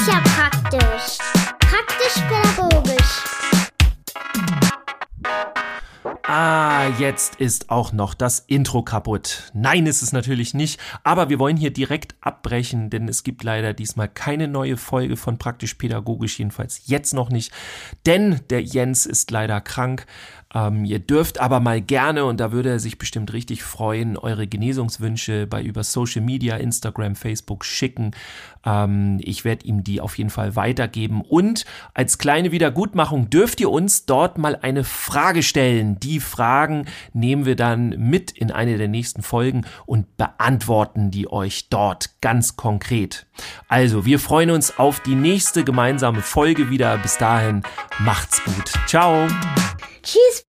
ist ja praktisch. Praktisch-pädagogisch. Ah, jetzt ist auch noch das Intro kaputt. Nein, ist es natürlich nicht, aber wir wollen hier direkt abbrechen, denn es gibt leider diesmal keine neue Folge von Praktisch Pädagogisch, jedenfalls jetzt noch nicht, denn der Jens ist leider krank. Ähm, ihr dürft aber mal gerne, und da würde er sich bestimmt richtig freuen, eure Genesungswünsche bei über Social Media, Instagram, Facebook schicken. Ähm, ich werde ihm die auf jeden Fall weitergeben. Und als kleine Wiedergutmachung dürft ihr uns dort mal eine Frage stellen. Die Fragen nehmen wir dann mit in eine der nächsten Folgen und beantworten die euch dort ganz konkret. Also, wir freuen uns auf die nächste gemeinsame Folge wieder. Bis dahin, macht's gut. Ciao. He's